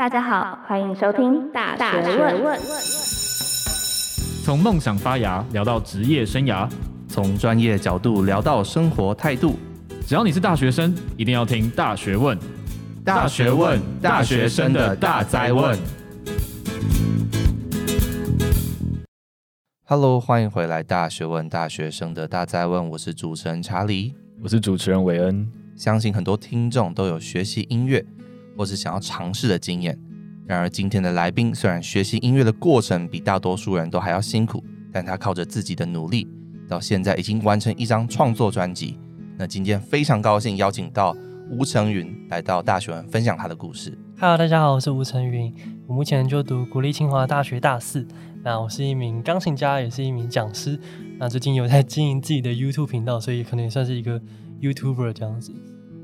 大家好，欢迎收听大学问。从梦想发芽聊到职业生涯，从专业角度聊到生活态度。只要你是大学生，一定要听大学问。大学问，大学生的大哉问。Hello，欢迎回来，大学问，大学生的大哉问。我是主持人查理，我是主持人韦恩。相信很多听众都有学习音乐。或是想要尝试的经验。然而，今天的来宾虽然学习音乐的过程比大多数人都还要辛苦，但他靠着自己的努力，到现在已经完成一张创作专辑。那今天非常高兴邀请到吴成云来到大学分享他的故事。Hello，大家好，我是吴成云，我目前就读国立清华大学大四。那我是一名钢琴家，也是一名讲师。那最近有在经营自己的 YouTube 频道，所以可能也算是一个 YouTuber 这样子。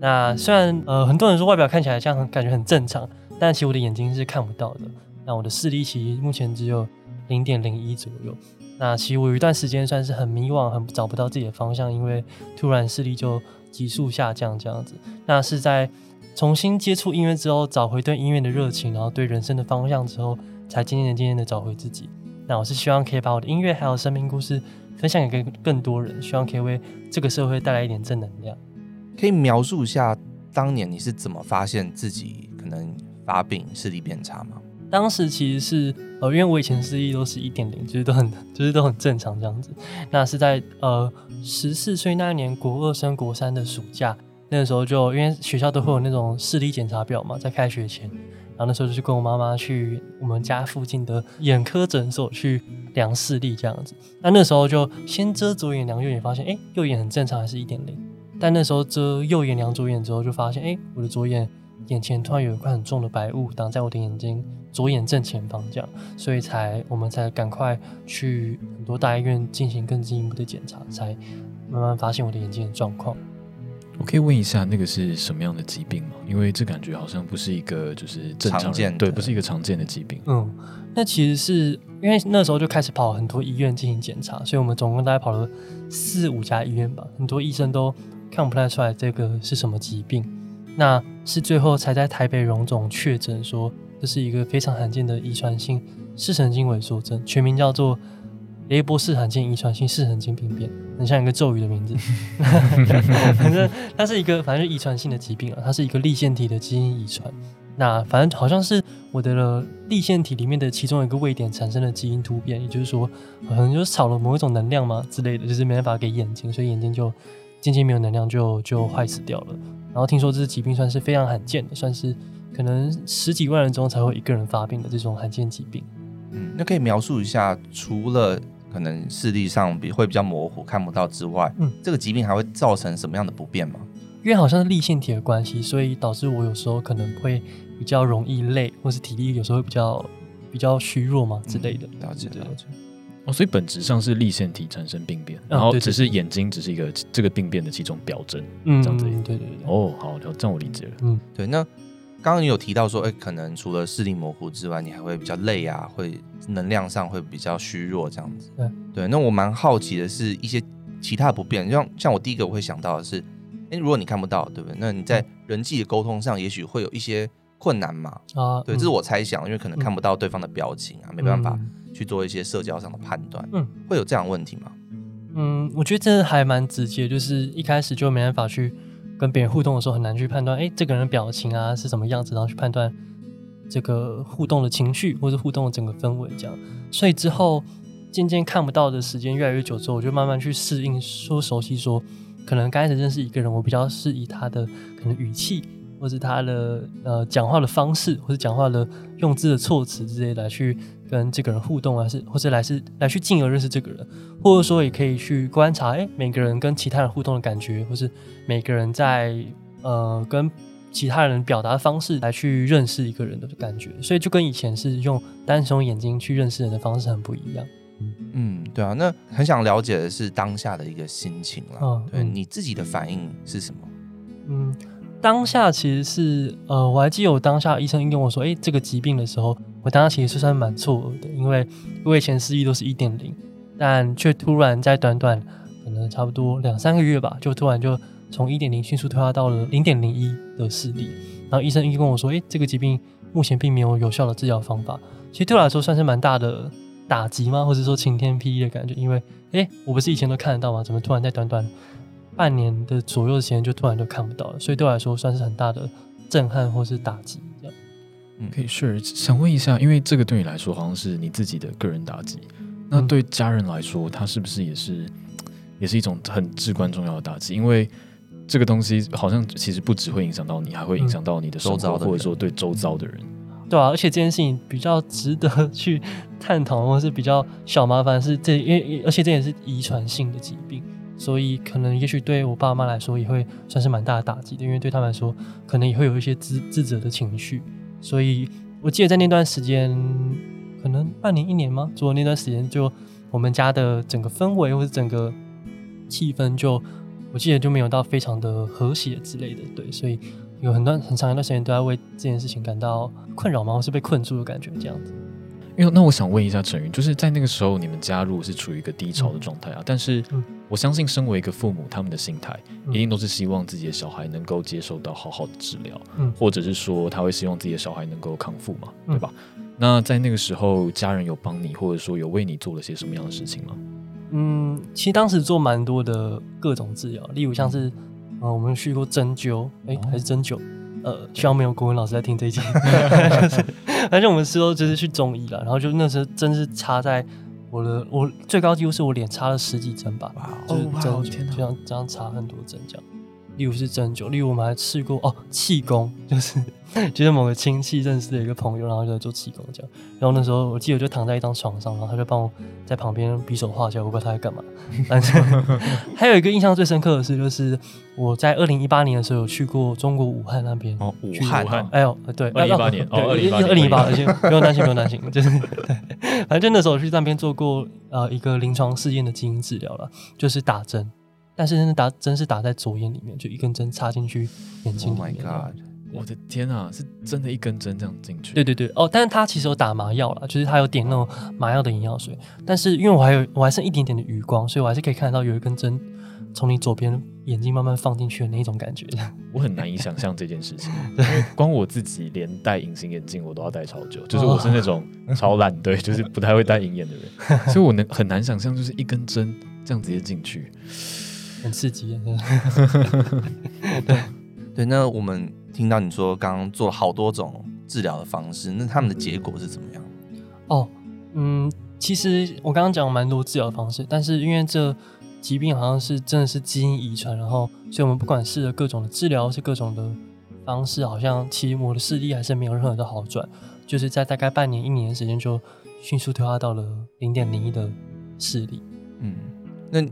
那虽然呃很多人说外表看起来这样感觉很正常，但其实我的眼睛是看不到的。那我的视力其实目前只有零点零一左右。那其实我有一段时间算是很迷惘，很找不到自己的方向，因为突然视力就急速下降这样子。那是在重新接触音乐之后，找回对音乐的热情，然后对人生的方向之后，才渐渐的渐渐的找回自己。那我是希望可以把我的音乐还有生命故事分享给更多人，希望可以为这个社会带来一点正能量。可以描述一下当年你是怎么发现自己可能发病视力变差吗？当时其实是呃，因为我以前视力都是一点零，就是都很 就是都很正常这样子。那是在呃十四岁那一年国二升国三的暑假，那个时候就因为学校都会有那种视力检查表嘛，在开学前，然后那时候就去跟我妈妈去我们家附近的眼科诊所去量视力这样子。那那时候就先遮左眼量右眼，发现哎右眼很正常，还是一点零。但那时候遮右眼两左眼之后，就发现，哎、欸，我的左眼眼前突然有一块很重的白雾挡在我的眼睛左眼正前方，这样，所以才我们才赶快去很多大医院进行更进一步的检查，才慢慢发现我的眼睛的状况。我可以问一下，那个是什么样的疾病吗？因为这感觉好像不是一个就是正常，常见，对，不是一个常见的疾病。嗯，那其实是因为那时候就开始跑很多医院进行检查，所以我们总共大概跑了四五家医院吧，很多医生都。看不太出来这个是什么疾病，那是最后才在台北荣总确诊说这是一个非常罕见的遗传性视神经萎缩症，全名叫做雷波氏罕见遗传性视神经病变，很像一个咒语的名字。反正它是一个反正遗传性的疾病啊，它是一个立线体的基因遗传。那反正好像是我的立线体里面的其中一个位点产生了基因突变，也就是说好像就是少了某一种能量嘛之类的，就是没办法给眼睛，所以眼睛就。渐渐没有能量就就坏死掉了，然后听说这是疾病算是非常罕见的，算是可能十几万人中才会一个人发病的这种罕见疾病。嗯，那可以描述一下，除了可能视力上比会比较模糊看不到之外，嗯，这个疾病还会造成什么样的不便吗？因为好像是粒腺体的关系，所以导致我有时候可能会比较容易累，或是体力有时候会比较比较虚弱嘛之类的。了解，了解。哦，所以本质上是立腺体产生病变，然后只是眼睛只是一个这个病变的其中表征，嗯，这样子。对对对。哦，好，这样我理解了。嗯，对。那刚刚你有提到说，哎，可能除了视力模糊之外，你还会比较累啊，会能量上会比较虚弱这样子。对对。那我蛮好奇的是一些其他的不便，像像我第一个我会想到的是，哎，如果你看不到，对不对？那你在人际的沟通上，也许会有一些困难嘛？啊，对，这是我猜想，因为可能看不到对方的表情啊，没办法。去做一些社交上的判断，嗯，会有这样的问题吗？嗯，我觉得这还蛮直接，就是一开始就没办法去跟别人互动的时候，很难去判断，哎，这个人的表情啊是什么样子，然后去判断这个互动的情绪或者互动的整个氛围这样。所以之后渐渐看不到的时间越来越久之后，我就慢慢去适应，说熟悉说，可能刚开始认识一个人，我比较是以他的可能语气。或是他的呃讲话的方式，或是讲话的用字的措辞之类来去跟这个人互动啊，是或者来是来去进而认识这个人，或者说也可以去观察，哎，每个人跟其他人互动的感觉，或是每个人在呃跟其他人表达的方式来去认识一个人的感觉，所以就跟以前是用单从眼睛去认识人的方式很不一样。嗯，对啊，那很想了解的是当下的一个心情啦，嗯、对你自己的反应是什么？嗯。当下其实是呃，我还记得我当下医生跟我说，哎，这个疾病的时候，我当下其实算蛮错愕的，因为我以前视力都是一点零，但却突然在短短可能差不多两三个月吧，就突然就从一点零迅速退化到了零点零一的视力。然后医生一跟我说，哎，这个疾病目前并没有有效的治疗方法。其实对我来说算是蛮大的打击吗？或者说晴天霹雳的感觉？因为哎，我不是以前都看得到吗？怎么突然在短短半年的左右的时间就突然就看不到了？所以对我来说算是很大的震撼或是打击。嗯，可以是想问一下，因为这个对你来说好像是你自己的个人打击，那对家人来说，他是不是也是也是一种很至关重要的打击？因为这个东西好像其实不只会影响到你，还会影响到你的周遭，或者说对周遭的人。对啊，而且这件事情比较值得 去探讨，或是比较小麻烦是这，因为而且这也是遗传性的疾病，所以可能也许对我爸妈来说也会算是蛮大的打击的，因为对他们来说可能也会有一些自自责的情绪。所以我记得在那段时间，可能半年一年吗？做那段时间，就我们家的整个氛围或者整个气氛就，我记得就没有到非常的和谐之类的。对，所以有很多很长一段时间都在为这件事情感到困扰吗？或是被困住的感觉这样子。因为那我想问一下陈云，就是在那个时候你们加入是处于一个低潮的状态啊，嗯、但是我相信身为一个父母，他们的心态一定都是希望自己的小孩能够接受到好好的治疗，嗯，或者是说他会希望自己的小孩能够康复嘛，嗯、对吧？那在那个时候，家人有帮你，或者说有为你做了些什么样的事情吗？嗯，其实当时做蛮多的各种治疗，例如像是，呃，我们去过针灸，哎、欸，还是针灸。呃，希望没有国文老师在听这一集。而且我们是都就是去中医了，然后就那时候真是插在我的，我最高纪录是我脸插了十几针吧，就是针就这样这样插很多针这样。例如是针灸，例如我们还试过哦，气功，就是 就是某个亲戚认识的一个朋友，然后就在做气功这样。然后那时候我记得就躺在一张床上，然后他就帮我在旁边比手画脚，我不知道他在干嘛。但是还有一个印象最深刻的是，就是我在二零一八年的时候有去过中国武汉那边。哦，武汉。哎呦，对，二零一八年，哦，二零一八，而且不用担心，不用担心，就是 对，反正那时候我去那边做过呃一个临床试验的基因治疗了，就是打针。但是真的打针是打在左眼里面，就一根针插进去眼睛里面。Oh my god！我的天啊，是真的一根针这样进去？对对对，哦，但是他其实有打麻药了，就是他有点那种麻药的眼药水。但是因为我还有我还剩一点点的余光，所以我还是可以看到有一根针从你左边眼睛慢慢放进去的那种感觉。我很难以想象这件事情，因为光我自己连戴隐形眼镜我都要戴超久，就是我是那种超懒，对，就是不太会戴隐眼的人，所以我能很难想象就是一根针这样直接进去。很刺激，对对。那我们听到你说刚刚做了好多种治疗的方式，那他们的结果是怎么样？哦，嗯，其实我刚刚讲了蛮多治疗方式，但是因为这疾病好像是真的是基因遗传，然后所以我们不管试了各种的治疗，是各种的方式，好像其实我的视力还是没有任何的好转，就是在大概半年一年的时间就迅速退化到了零点零一的视力。嗯，那。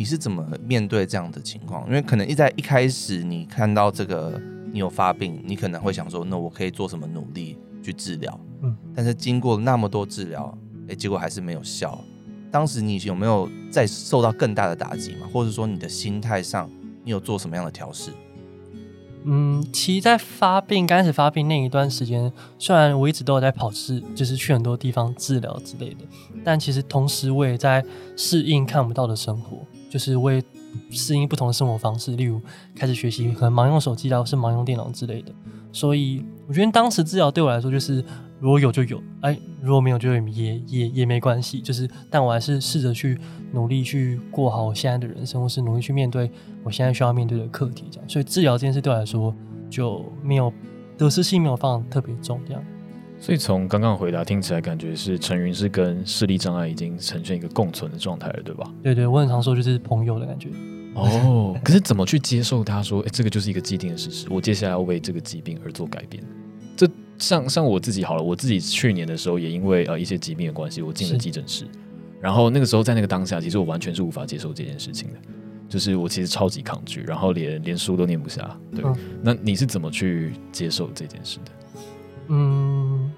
你是怎么面对这样的情况？因为可能一在一开始你看到这个你有发病，你可能会想说，那我可以做什么努力去治疗？嗯，但是经过那么多治疗，哎，结果还是没有效。当时你有没有再受到更大的打击吗？或者说你的心态上，你有做什么样的调试？嗯，其实，在发病刚开始发病那一段时间，虽然我一直都有在跑治，就是去很多地方治疗之类的，但其实同时我也在适应看不到的生活。就是为适应不同的生活方式，例如开始学习可能忙用手机啊，或是忙用电脑之类的。所以我觉得当时治疗对我来说，就是如果有就有，哎，如果没有就也也也没关系。就是，但我还是试着去努力去过好我现在的人生，或是努力去面对我现在需要面对的课题。这样，所以治疗这件事对我来说就没有得失心没有放特别重，这样。所以从刚刚回答听起来，感觉是陈云是跟视力障碍已经呈现一个共存的状态了，对吧？对对，我很常说就是朋友的感觉。哦，可是怎么去接受他说，哎，这个就是一个既定的事实，我接下来要为这个疾病而做改变？这像像我自己好了，我自己去年的时候也因为呃一些疾病的关系，我进了急诊室，然后那个时候在那个当下，其实我完全是无法接受这件事情的，就是我其实超级抗拒，然后连连书都念不下。对，嗯、那你是怎么去接受这件事的？嗯，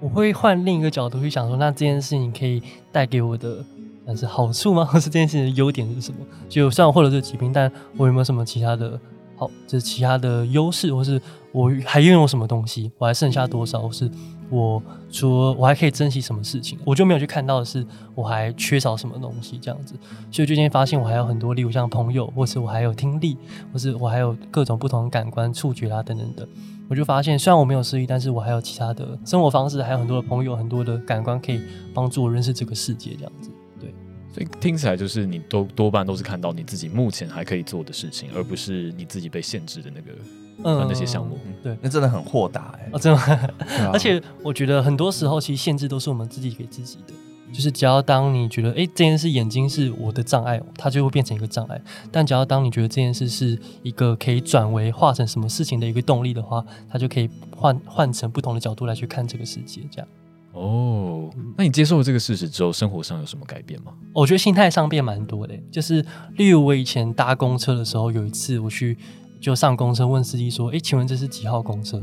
我会换另一个角度去想说，那这件事情可以带给我的，但是好处吗？或是这件事情的优点是什么？就算我获得这个疾病，但我有没有什么其他的好，就是其他的优势，或是我还拥有什么东西，我还剩下多少，或是我说我还可以珍惜什么事情，我就没有去看到的是我还缺少什么东西这样子。所以最近发现我还有很多，例如像朋友，或是我还有听力，或是我还有各种不同感官、触觉啊等等的。我就发现，虽然我没有失忆，但是我还有其他的生活方式，还有很多的朋友，很多的感官可以帮助我认识这个世界，这样子。对，所以听起来就是你都多半都是看到你自己目前还可以做的事情，而不是你自己被限制的那个嗯那些项目。对，那真的很豁达哎，哦，真的。而且我觉得很多时候，其实限制都是我们自己给自己的。就是只要当你觉得，哎，这件事眼睛是我的障碍，它就会变成一个障碍。但只要当你觉得这件事是一个可以转为化成什么事情的一个动力的话，它就可以换换成不同的角度来去看这个世界。这样。哦，那你接受了这个事实之后，生活上有什么改变吗？我觉得心态上变蛮多的。就是例如我以前搭公车的时候，有一次我去就上公车，问司机说，哎，请问这是几号公车？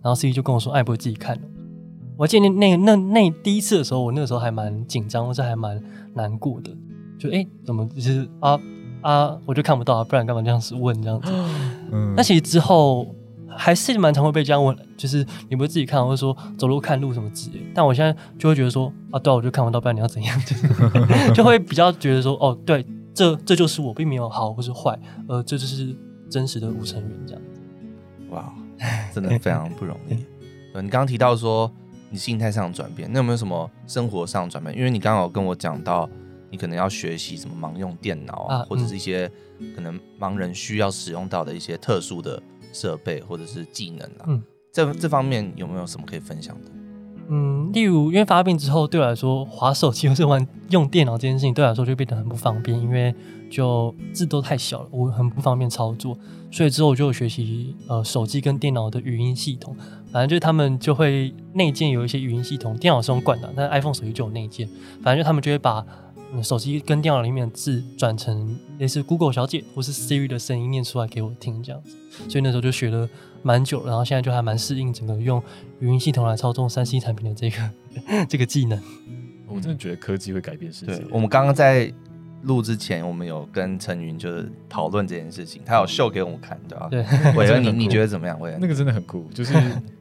然后司机就跟我说，哎，不会自己看。我记得那那那，那第一次的时候，我那个时候还蛮紧张，或者还蛮难过的。就哎、欸，怎么就是啊啊，我就看不到啊，不然干嘛这样子问这样子？嗯。那其实之后还是蛮常会被这样问，就是你不会自己看，或者说走路看路什么之类。但我现在就会觉得说啊，对啊，我就看不到，不然你要怎样？就，就会比较觉得说，哦，对，这这就是我，并没有好或是坏，呃，这就是真实的吴成元这样子。哇，真的非常不容易。你刚刚提到说。你心态上的转变，那有没有什么生活上转变？因为你刚刚有跟我讲到，你可能要学习什么盲用电脑啊，啊或者是一些可能盲人需要使用到的一些特殊的设备或者是技能啊。嗯，这这方面有没有什么可以分享的？嗯，例如因为发病之后，对我来说，滑手机或是玩用电脑这件事情，对我来说就变得很不方便，因为就字都太小了，我很不方便操作。所以之后我就学习呃手机跟电脑的语音系统。反正就是他们就会内建有一些语音系统，电脑是用惯的，但是 iPhone 手机就有内建。反正就他们就会把、手机跟电脑里面的字转成类似 Google 小姐或是 Siri 的声音念出来给我听，这样子。所以那时候就学了蛮久，然后现在就还蛮适应整个用语音系统来操纵三 C 产品的这个 这个技能。我真的觉得科技会改变世界。对，我们刚刚在录之前，我们有跟陈云就是讨论这件事情，他有秀给我们看，对吧？对，伟恩，你你觉得怎么样？伟恩，那个真的很酷，就是。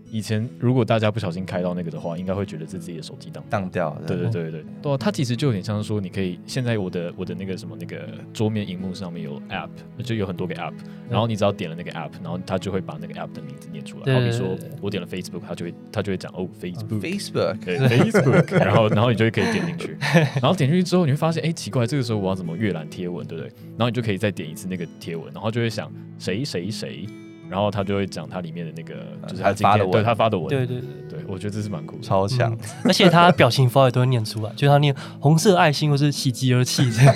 以前如果大家不小心开到那个的话，应该会觉得是自己的手机当当掉了。对对对对，对、啊，它其实就有点像是说，你可以现在我的我的那个什么那个桌面荧幕上面有 App，就有很多个 App，然后你只要点了那个 App，然后它就会把那个 App 的名字念出来。好比说我点了 Facebook，它就会它就会讲哦 Facebook，Facebook，对 Facebook，然后然后你就会可以点进去，然后点进去之后你会发现哎奇怪，这个时候我要怎么阅览贴文，对不对？然后你就可以再点一次那个贴文，然后就会想谁谁谁。然后他就会讲他里面的那个，就是他发的文，对他发的文，对对对对，我觉得这是蛮酷，超强，而且他表情符号也都会念出来，就是他念红色爱心或是喜极而泣这样。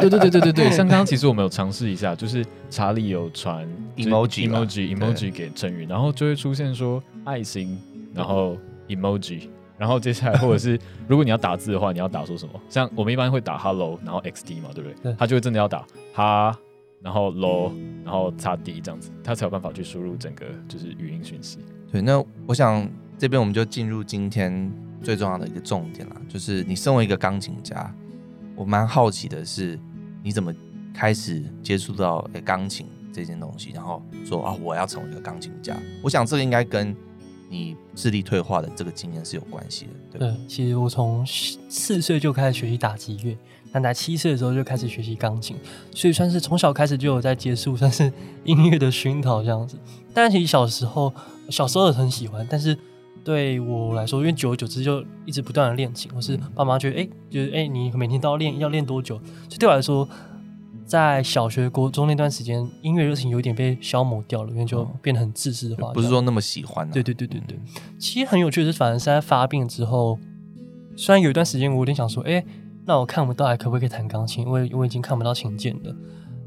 对对对对对对，像刚刚其实我们有尝试一下，就是查理有传 emoji emoji emoji 给陈宇，然后就会出现说爱心，然后 emoji，然后接下来或者是如果你要打字的话，你要打说什么？像我们一般会打 hello，然后 xd 嘛，对不对？对，他就会真的要打哈。然后 low，然后擦 D 这样子，他才有办法去输入整个就是语音讯息。对，那我想这边我们就进入今天最重要的一个重点了，就是你身为一个钢琴家，我蛮好奇的是你怎么开始接触到诶钢琴这件东西，然后说啊我要成为一个钢琴家。我想这个应该跟你智力退化的这个经验是有关系的。对，对，其实我从四岁就开始学习打击乐。但在七岁的时候就开始学习钢琴，所以算是从小开始就有在接触，算是音乐的熏陶这样子。但其实小时候，小时候也很喜欢，但是对我来说，因为久而久之就一直不断的练琴，或是爸妈觉得，哎、欸，就是哎、欸，你每天都要练，要练多久？所以对我来说，在小学、国中那段时间，音乐热情有点被消磨掉了，因为就变得很自私的话，不是说那么喜欢、啊。对对对对对，其实很有趣的是，反而是在发病之后，虽然有一段时间我有点想说，哎、欸。那我看不到，还可不可以弹钢琴？因为我已经看不到琴键了。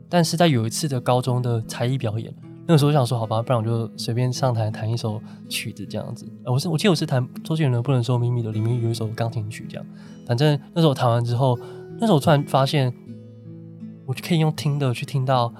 但是在有一次的高中的才艺表演，那个时候我想说，好吧，不然我就随便上台弹一首曲子这样子。我是我记得我是弹周杰伦《不能说秘密》的，里面有一首钢琴曲这样。反正那时候我弹完之后，那时候我突然发现，我就可以用听的去听到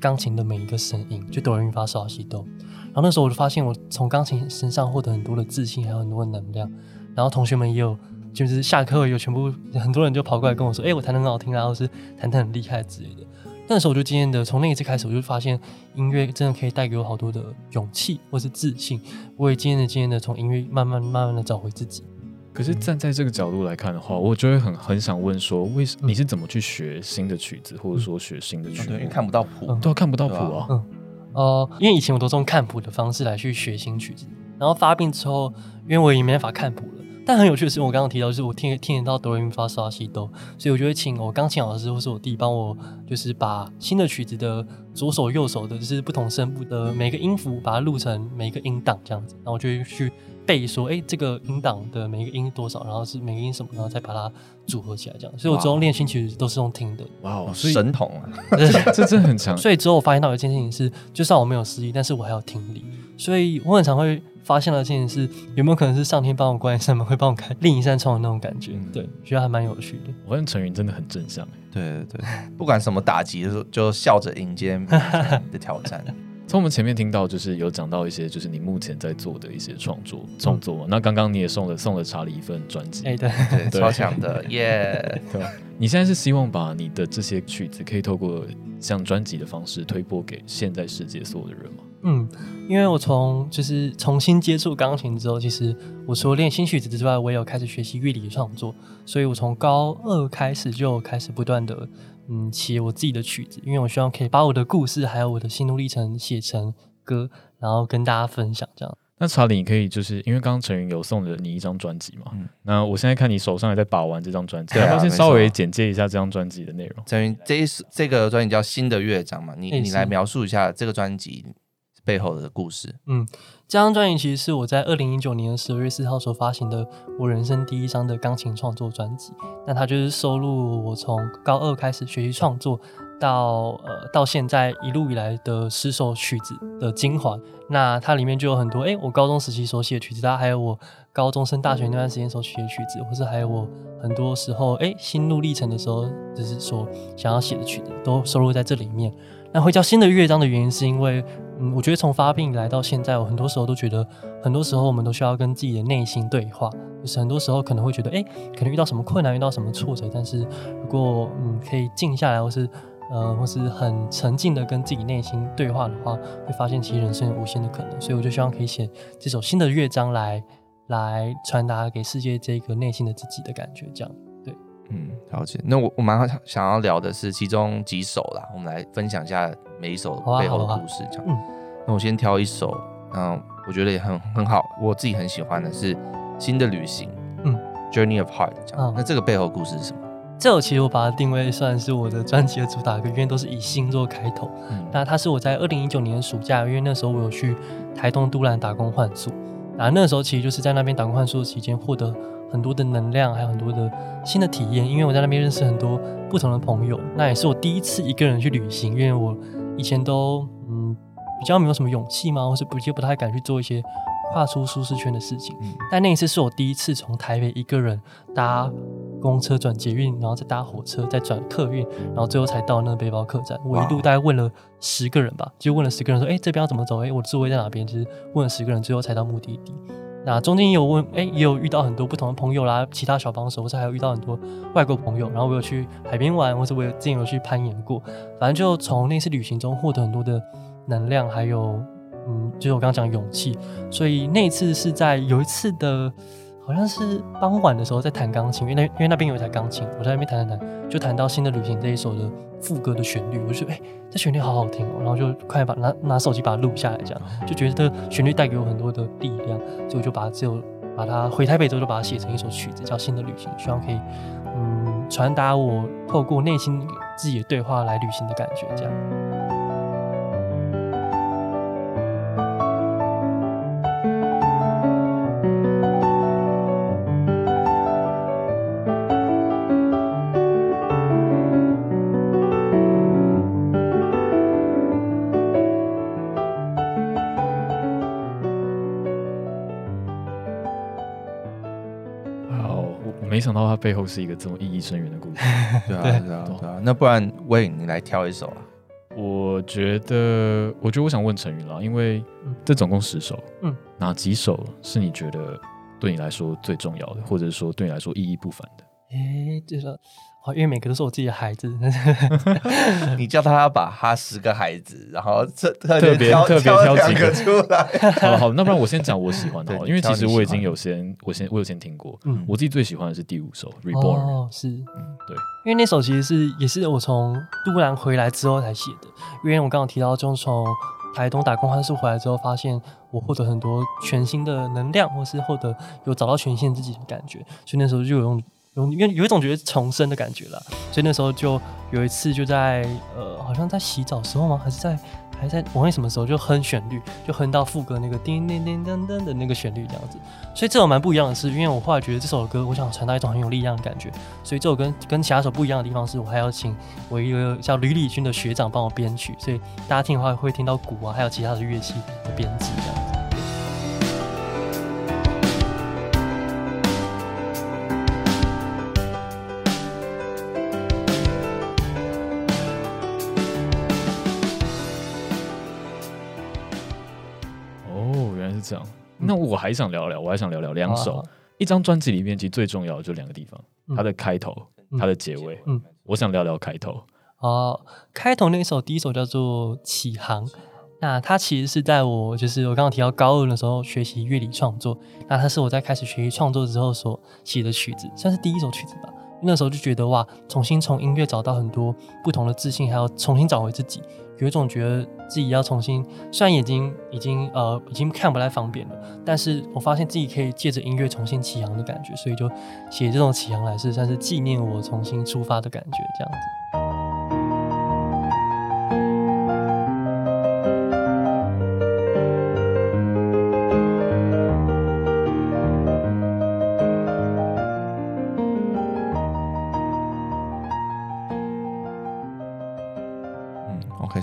钢琴的每一个声音，就哆来咪发嗦拉西哆。然后那时候我就发现，我从钢琴身上获得很多的自信，还有很多的能量。然后同学们也有。就是下课有全部很多人就跑过来跟我说：“哎、欸，我弹的很好听啊，或是弹的很厉害之类的。”那时候我就渐渐的从那一次开始，我就发现音乐真的可以带给我好多的勇气或是自信。我也渐渐的、渐渐的从音乐慢慢、慢慢的找回自己。可是站在这个角度来看的话，我就会很很想问说，为什你是怎么去学新的曲子，或者说学新的曲子？因为看不到谱，都看不到谱啊。嗯，哦、呃，因为以前我都是用看谱的方式来去学新曲子，然后发病之后，因为我已经没办法看谱了。但很有趣的是，我刚刚提到，就是我听听得到哆来咪发嗦拉西哆，所以我就会请我钢琴老师或是我弟帮我，就是把新的曲子的左手右手的，就是不同声部的每个音符，把它录成每个音档这样子，然后我就会去背说，哎、欸，这个音档的每个音多少，然后是每个音什么，然后再把它组合起来这样。所以我之后练新曲子都是用听的。哇哦，神童啊，这真的很强。所以之后我发现到一件事情是，就算我没有失忆，但是我还有听力，所以我很常会。发现的事情是，有没有可能是上天帮我关一扇门，会帮我开另一扇窗的那种感觉？嗯、对，觉得还蛮有趣的。我跟陈云真的很正向，对对对，不管什么打击的时候，就笑着迎接的挑战。从我们前面听到，就是有讲到一些，就是你目前在做的一些创作创作。那刚刚你也送了送了查理一份专辑，哎、欸，对对，对超强的耶！Yeah 对，你现在是希望把你的这些曲子，可以透过像专辑的方式推播给现在世界所有的人吗？嗯，因为我从就是重新接触钢琴之后，其实我除了练新曲子之外，我也有开始学习乐理的创作。所以我从高二开始就开始不断的嗯写我自己的曲子，因为我希望可以把我的故事还有我的心路历程写成歌，然后跟大家分享这样。那查理，你可以就是因为刚刚陈云有送了你一张专辑嘛？嗯，那我现在看你手上也在把玩这张专辑，要不先稍微简介一下这张专辑的内容？陈云，这一这个专辑叫《新的乐章》嘛？你你来描述一下这个专辑。背后的故事，嗯，这张专辑其实是我在二零一九年十二月四号所发行的我人生第一张的钢琴创作专辑。那它就是收录我从高二开始学习创作到呃到现在一路以来的十首曲子的精华。那它里面就有很多哎、我高中时期所写的曲子，它还有我高中升大学那段时间所写的曲子，或是还有我很多时候哎、心路历程的时候，就是说想要写的曲子，都收录在这里面。那会叫新的乐章的原因，是因为，嗯，我觉得从发病来到现在，我很多时候都觉得，很多时候我们都需要跟自己的内心对话。就是很多时候可能会觉得，哎，可能遇到什么困难，遇到什么挫折，但是如果嗯可以静下来，或是呃或是很沉静的跟自己内心对话的话，会发现其实人生有无限的可能。所以我就希望可以写这首新的乐章来来传达给世界这个内心的自己的感觉，这样。嗯，了解。那我我蛮想要聊的是其中几首啦，我们来分享一下每一首背后的故事，这样。嗯，那我先挑一首，嗯，我觉得也很很好，我自己很喜欢的是《新的旅行》，嗯，Journey of Heart 这样。嗯，那这个背后故事是什么？这首其实我把它定位算是我的专辑的主打歌，因为都是以星做开头。嗯，那它是我在二零一九年的暑假，因为那时候我有去台东都兰打工换宿，啊，那时候其实就是在那边打工换宿期间获得。很多的能量，还有很多的新的体验。因为我在那边认识很多不同的朋友，那也是我第一次一个人去旅行。因为我以前都嗯比较没有什么勇气吗，或是不就不太敢去做一些跨出舒适圈的事情。嗯、但那一次是我第一次从台北一个人搭公车转捷运，然后再搭火车，再转客运，然后最后才到那个背包客栈。我一路大概问了十个人吧，就问了十个人说：“哎、欸，这边要怎么走？哎、欸，我的座位在哪边？”就是问了十个人，最后才到目的地。那中间也有问，哎、欸，也有遇到很多不同的朋友啦，其他小帮手，或者还有遇到很多外国朋友。然后我有去海边玩，或者我有之前有去攀岩过。反正就从那次旅行中获得很多的能量，还有，嗯，就是我刚刚讲的勇气。所以那一次是在有一次的。好像是傍晚的时候在弹钢琴，因为那因为那边有一台钢琴，我在那边弹弹弹，就弹到《新的旅行》这一首的副歌的旋律，我就觉得哎、欸，这旋律好好听哦，然后就快把拿拿手机把它录下来，这样就觉得这旋律带给我很多的力量，所以我就把这把它回台北之后就把它写成一首曲子，叫《新的旅行》，希望可以嗯传达我透过内心自己的对话来旅行的感觉，这样。想到它背后是一个这么意义深远的故事。对啊，对啊，对啊。那不然，Wayne，你来挑一首啊？我觉得，我觉得我想问陈云了，因为这总共十首，嗯，哪几首是你觉得对你来说最重要的，或者说对你来说意义不凡的？哎，这个。因为每个都是我自己的孩子，你叫他要把他十个孩子，然后特特别特别挑几个出来。好了好，那不然我先讲我喜欢的，因为其实我已经有先，我先我有先听过。嗯，我自己最喜欢的是第五首《Reborn》。哦，是，嗯，对，因为那首其实是也是我从都兰回来之后才写的。因为我刚刚提到，就从台东打工换宿回来之后，发现我获得很多全新的能量，或是获得有找到全新自己的感觉，所以那时候就有用。因为有一种觉得重生的感觉了，所以那时候就有一次就在呃，好像在洗澡时候吗？还是在还在我忘记什么时候就哼旋律，就哼到副歌那个叮叮叮噔噔的那个旋律这样子。所以这首蛮不一样的是，因为我后来觉得这首歌我想传达一种很有力量的感觉，所以这首歌跟，跟其他首不一样的地方是我还要请我一个叫吕礼君的学长帮我编曲，所以大家听的话会听到鼓啊，还有其他的乐器的编制这样子。这样，那我还想聊聊，我还想聊聊两首。啊、一张专辑里面其实最重要的就两个地方，嗯、它的开头，它的结尾。嗯，我想聊聊开头。哦，开头那首第一首叫做《启航》，那它其实是在我就是我刚刚提到高二的时候学习乐理创作，那它是我在开始学习创作之后所写的曲子，算是第一首曲子吧。那时候就觉得哇，重新从音乐找到很多不同的自信，还要重新找回自己。有一种觉得自己要重新，虽然眼睛已经呃已经看不太方便了，但是我发现自己可以借着音乐重新启航的感觉，所以就写这种启航来是算是纪念我重新出发的感觉，这样子。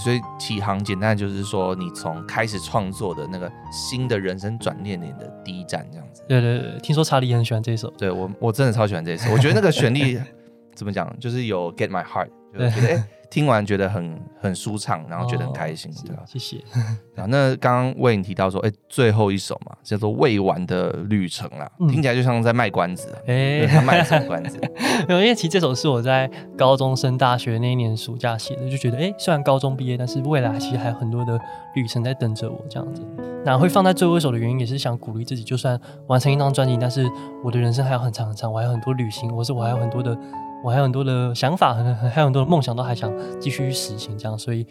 所以启航简单就是说，你从开始创作的那个新的人生转捩点的第一站，这样子。对对对，听说查理很喜欢这首。对我，我真的超喜欢这首。我觉得那个旋律 怎么讲，就是有 get my heart，就是觉得哎。听完觉得很很舒畅，然后觉得很开心，对吧？谢谢。啊，那刚刚为你提到说，哎，最后一首嘛，叫做《未完的旅程》啦，听起来就像在卖关子。哎，他卖什么关子？因为其实这首是我在高中升大学那一年暑假写的，就觉得哎，虽然高中毕业，但是未来其实还有很多的旅程在等着我这样子。那会放在最后一首的原因，也是想鼓励自己，就算完成一张专辑，但是我的人生还有很长很长，我还有很多旅行，或是我还有很多的。我还有很多的想法，很还有很多的梦想，都还想继续去实行这样，所以，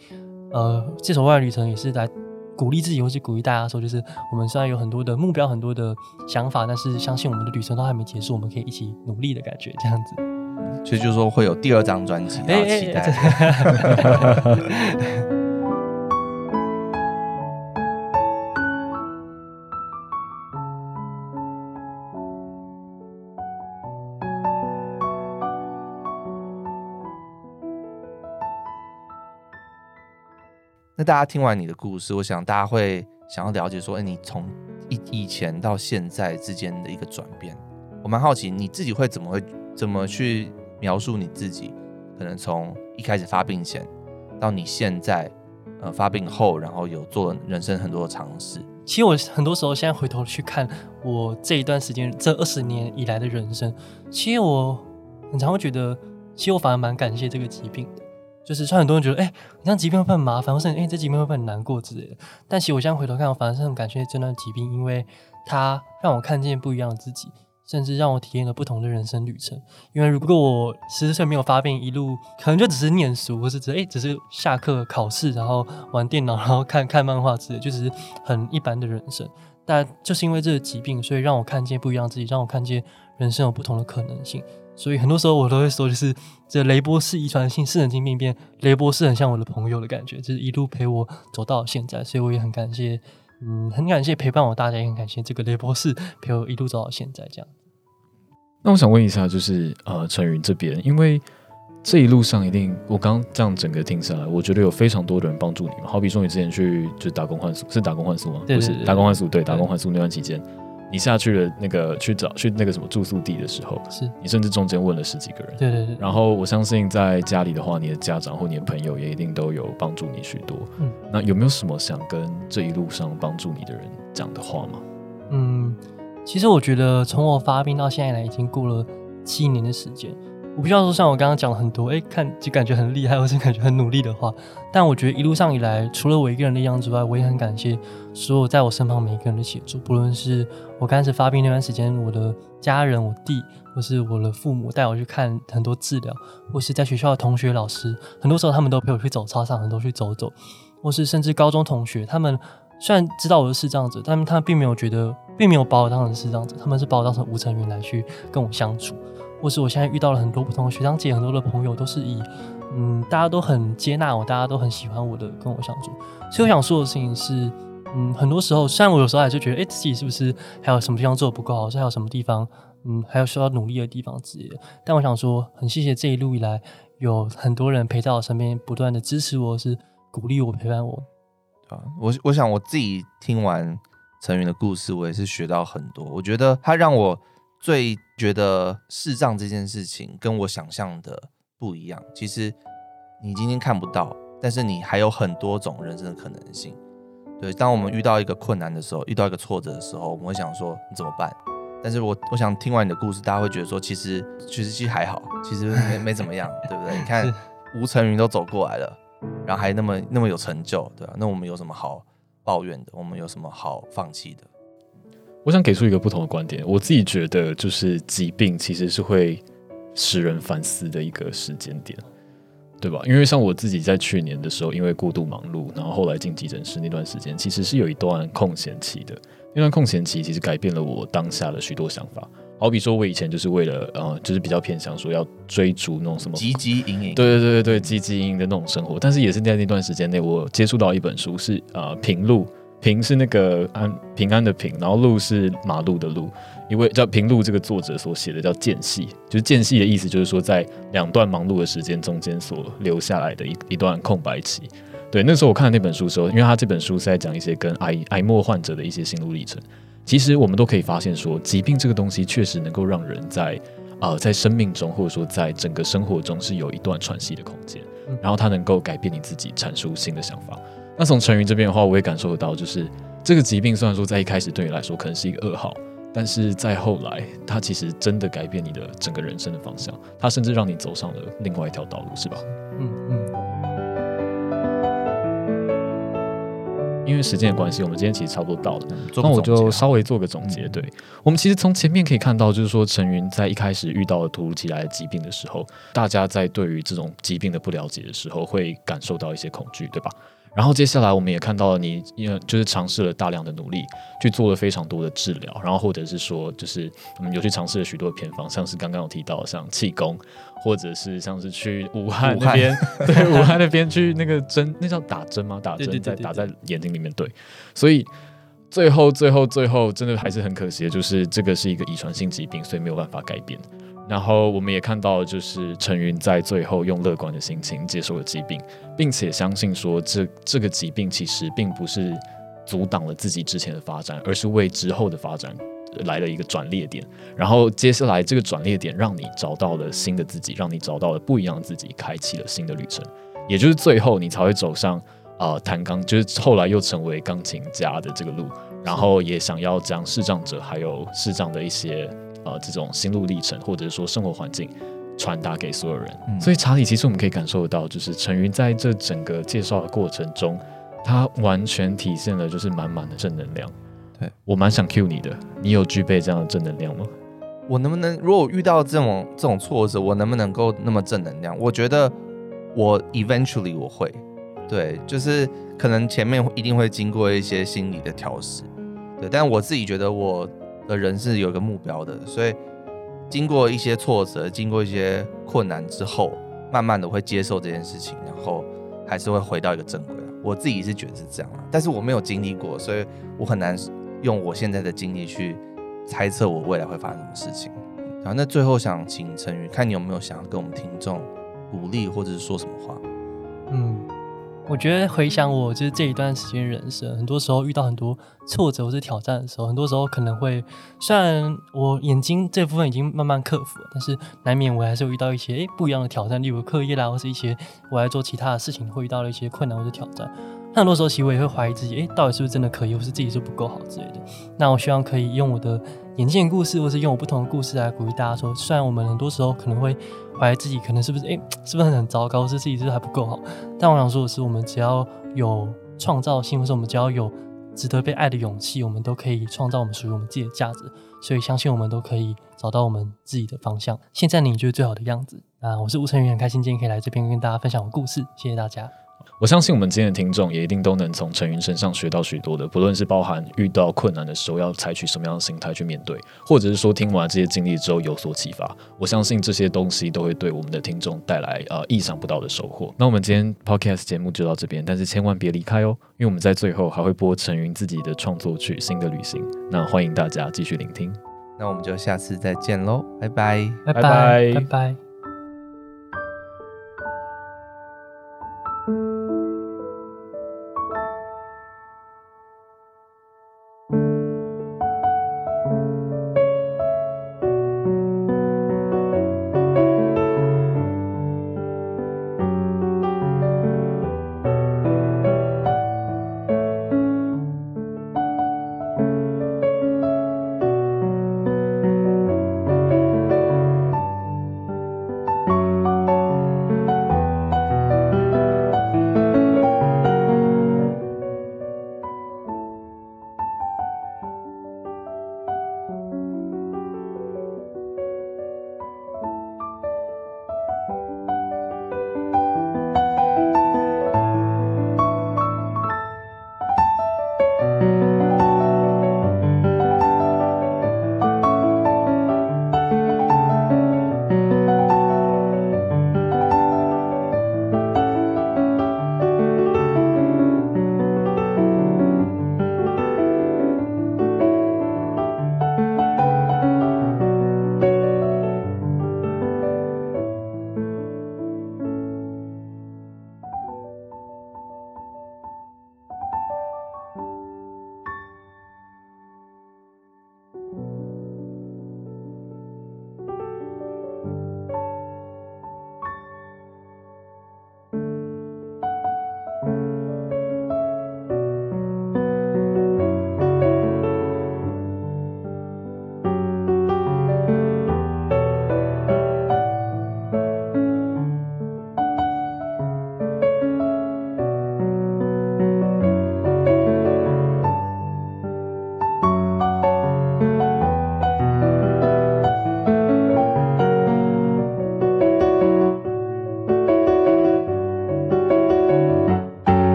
呃，这首《未完旅程》也是来鼓励自己，或是鼓励大家说，就是我们虽然有很多的目标，很多的想法，但是相信我们的旅程都还没结束，我们可以一起努力的感觉，这样子。所以就是说会有第二张专辑，然后期待。大家听完你的故事，我想大家会想要了解说，哎，你从以以前到现在之间的一个转变，我蛮好奇你自己会怎么会怎么去描述你自己？可能从一开始发病前到你现在，呃，发病后，然后有做人生很多的尝试。其实我很多时候现在回头去看我这一段时间这二十年以来的人生，其实我很常会觉得，其实我反而蛮感谢这个疾病的。就是，虽然很多人觉得，哎、欸，你这疾病会不会很麻烦，或是哎、欸，这疾病会不会很难过之类的。但其实我现在回头看，我反而是很感谢这段疾病，因为它让我看见不一样的自己，甚至让我体验了不同的人生旅程。因为如果我十四岁没有发病，一路可能就只是念书，或是只哎、只是下课考试，然后玩电脑，然后看看漫画之类的，就只是很一般的人生。但就是因为这个疾病，所以让我看见不一样的自己，让我看见人生有不同的可能性。所以很多时候我都会说，就是这雷博士遗传性视神经病变，雷博士很像我的朋友的感觉，就是一路陪我走到现在。所以我也很感谢，嗯，很感谢陪伴我大家，也很感谢这个雷博士陪我一路走到现在这样。那我想问一下，就是呃，陈云这边，因为这一路上一定，我刚刚这样整个听下来，我觉得有非常多的人帮助你嘛。好比说你之前去就是打工换宿，是打工换宿吗？对，对，对，不是打工换宿，对，打工换宿那段期间。你下去了那个去找去那个什么住宿地的时候，是你甚至中间问了十几个人，对对对。然后我相信在家里的话，你的家长或你的朋友也一定都有帮助你许多。嗯，那有没有什么想跟这一路上帮助你的人讲的话吗？嗯，其实我觉得从我发病到现在来已经过了七年的时间。我不需要说像我刚刚讲了很多，哎，看就感觉很厉害，或是感觉很努力的话。但我觉得一路上以来，除了我一个人的力量之外，我也很感谢所有在我身旁每一个人的协助。不论是我刚开始发病那段时间，我的家人、我弟，或是我的父母带我去看很多治疗，或是在学校的同学、老师，很多时候他们都陪我去走操场，很多去走走，或是甚至高中同学，他们虽然知道我是视障者，但他们并没有觉得，并没有把我当成视障者，他们是把我当成吴成云来去跟我相处。或是我现在遇到了很多不同的学长姐，很多的朋友都是以，嗯，大家都很接纳我，大家都很喜欢我的跟我相处。所以我想说的事情是，嗯，很多时候，虽然我有时候还是觉得，哎，自己是不是还有什么地方做得不够好，是还有什么地方，嗯，还有需要努力的地方之类的。但我想说，很谢谢这一路以来有很多人陪在我身边，不断的支持我，是鼓励我，陪伴我。啊，我我想我自己听完成云的故事，我也是学到很多。我觉得他让我。最觉得视障这件事情跟我想象的不一样。其实你今天看不到，但是你还有很多种人生的可能性。对，当我们遇到一个困难的时候，遇到一个挫折的时候，我们会想说你怎么办？但是我我想听完你的故事，大家会觉得说其实其实其实还好，其实没没怎么样，对不对？你看吴成云都走过来了，然后还那么那么有成就，对吧？那我们有什么好抱怨的？我们有什么好放弃的？我想给出一个不同的观点，我自己觉得就是疾病其实是会使人反思的一个时间点，对吧？因为像我自己在去年的时候，因为过度忙碌，然后后来进急诊室那段时间，其实是有一段空闲期的。那段空闲期其实改变了我当下的许多想法。好比说，我以前就是为了呃，就是比较偏向说要追逐那种什么汲汲营营，对对对对对，汲汲营营的那种生活。但是也是在那段时间内，我接触到一本书是呃平路。平是那个安平安的平，然后路是马路的路，一位叫平路这个作者所写的叫间隙，就是间隙的意思，就是说在两段忙碌的时间中间所留下来的一一段空白期。对，那时候我看了那本书的时候，因为他这本书是在讲一些跟癌癌末患者的一些心路历程。其实我们都可以发现说，疾病这个东西确实能够让人在啊、呃、在生命中或者说在整个生活中是有一段喘息的空间，然后它能够改变你自己，阐述新的想法。那从陈云这边的话，我也感受得到，就是这个疾病虽然说在一开始对你来说可能是一个噩耗，但是在后来，它其实真的改变你的整个人生的方向，它甚至让你走上了另外一条道路，是吧？嗯嗯。因为时间的关系，我们今天其实差不多到了，那我就稍微做个总结。对，我们其实从前面可以看到，就是说陈云在一开始遇到了突如其来的疾病的时候，大家在对于这种疾病的不了解的时候，会感受到一些恐惧，对吧？然后接下来我们也看到了你，因为就是尝试了大量的努力，去做了非常多的治疗，然后或者是说，就是我们有去尝试了许多偏方，像是刚刚有提到像气功，或者是像是去武汉那边，对，武汉那边去那个针，那叫打针吗？打针在打在眼睛里面，对。所以最后最后最后，真的还是很可惜的，就是这个是一个遗传性疾病，所以没有办法改变。然后我们也看到，就是陈云在最后用乐观的心情接受了疾病，并且相信说这这个疾病其实并不是阻挡了自己之前的发展，而是为之后的发展来了一个转捩点。然后接下来这个转捩点让你找到了新的自己，让你找到了不一样的自己，开启了新的旅程。也就是最后你才会走上呃弹钢，就是后来又成为钢琴家的这个路。然后也想要将视障者还有视障的一些。呃，这种心路历程，或者说生活环境，传达给所有人。嗯、所以查理，其实我们可以感受得到，就是陈云在这整个介绍的过程中，他完全体现了就是满满的正能量。对，我蛮想 cue 你的，你有具备这样的正能量吗？我能不能，如果遇到这种这种挫折，我能不能够那么正能量？我觉得我 eventually 我会，对，就是可能前面一定会经过一些心理的调试，对，但我自己觉得我。的人是有一个目标的，所以经过一些挫折，经过一些困难之后，慢慢的会接受这件事情，然后还是会回到一个正轨。我自己是觉得是这样，但是我没有经历过，所以我很难用我现在的经历去猜测我未来会发生什么事情。好，那最后想请陈宇，看你有没有想要跟我们听众鼓励，或者是说什么话？我觉得回想我就是这一段时间人生，很多时候遇到很多挫折或是挑战的时候，很多时候可能会，虽然我眼睛这部分已经慢慢克服了，但是难免我还是会遇到一些诶不一样的挑战，例如课业啦，或是一些我来做其他的事情会遇到了一些困难或者挑战。那很多时候其实我也会怀疑自己，诶到底是不是真的可以，或是自己是不够好之类的。那我希望可以用我的眼见故事，或是用我不同的故事来鼓励大家说，虽然我们很多时候可能会怀疑自己，可能是不是哎、是不是很糟糕，是自己是不是还不够好？但我想说的是，我们只要有创造性，或是我们只要有值得被爱的勇气，我们都可以创造我们属于我们自己的价值。所以相信我们都可以找到我们自己的方向。现在你觉得最好的样子？啊，我是吴承宇，很开心今天可以来这边跟大家分享我的故事。谢谢大家。我相信我们今天的听众也一定都能从陈云身上学到许多的，不论是包含遇到困难的时候要采取什么样的心态去面对，或者是说听完这些经历之后有所启发。我相信这些东西都会对我们的听众带来呃意想不到的收获。那我们今天 podcast 节目就到这边，但是千万别离开哦，因为我们在最后还会播陈云自己的创作曲《新的旅行》，那欢迎大家继续聆听。那我们就下次再见喽，拜拜，拜拜，拜拜。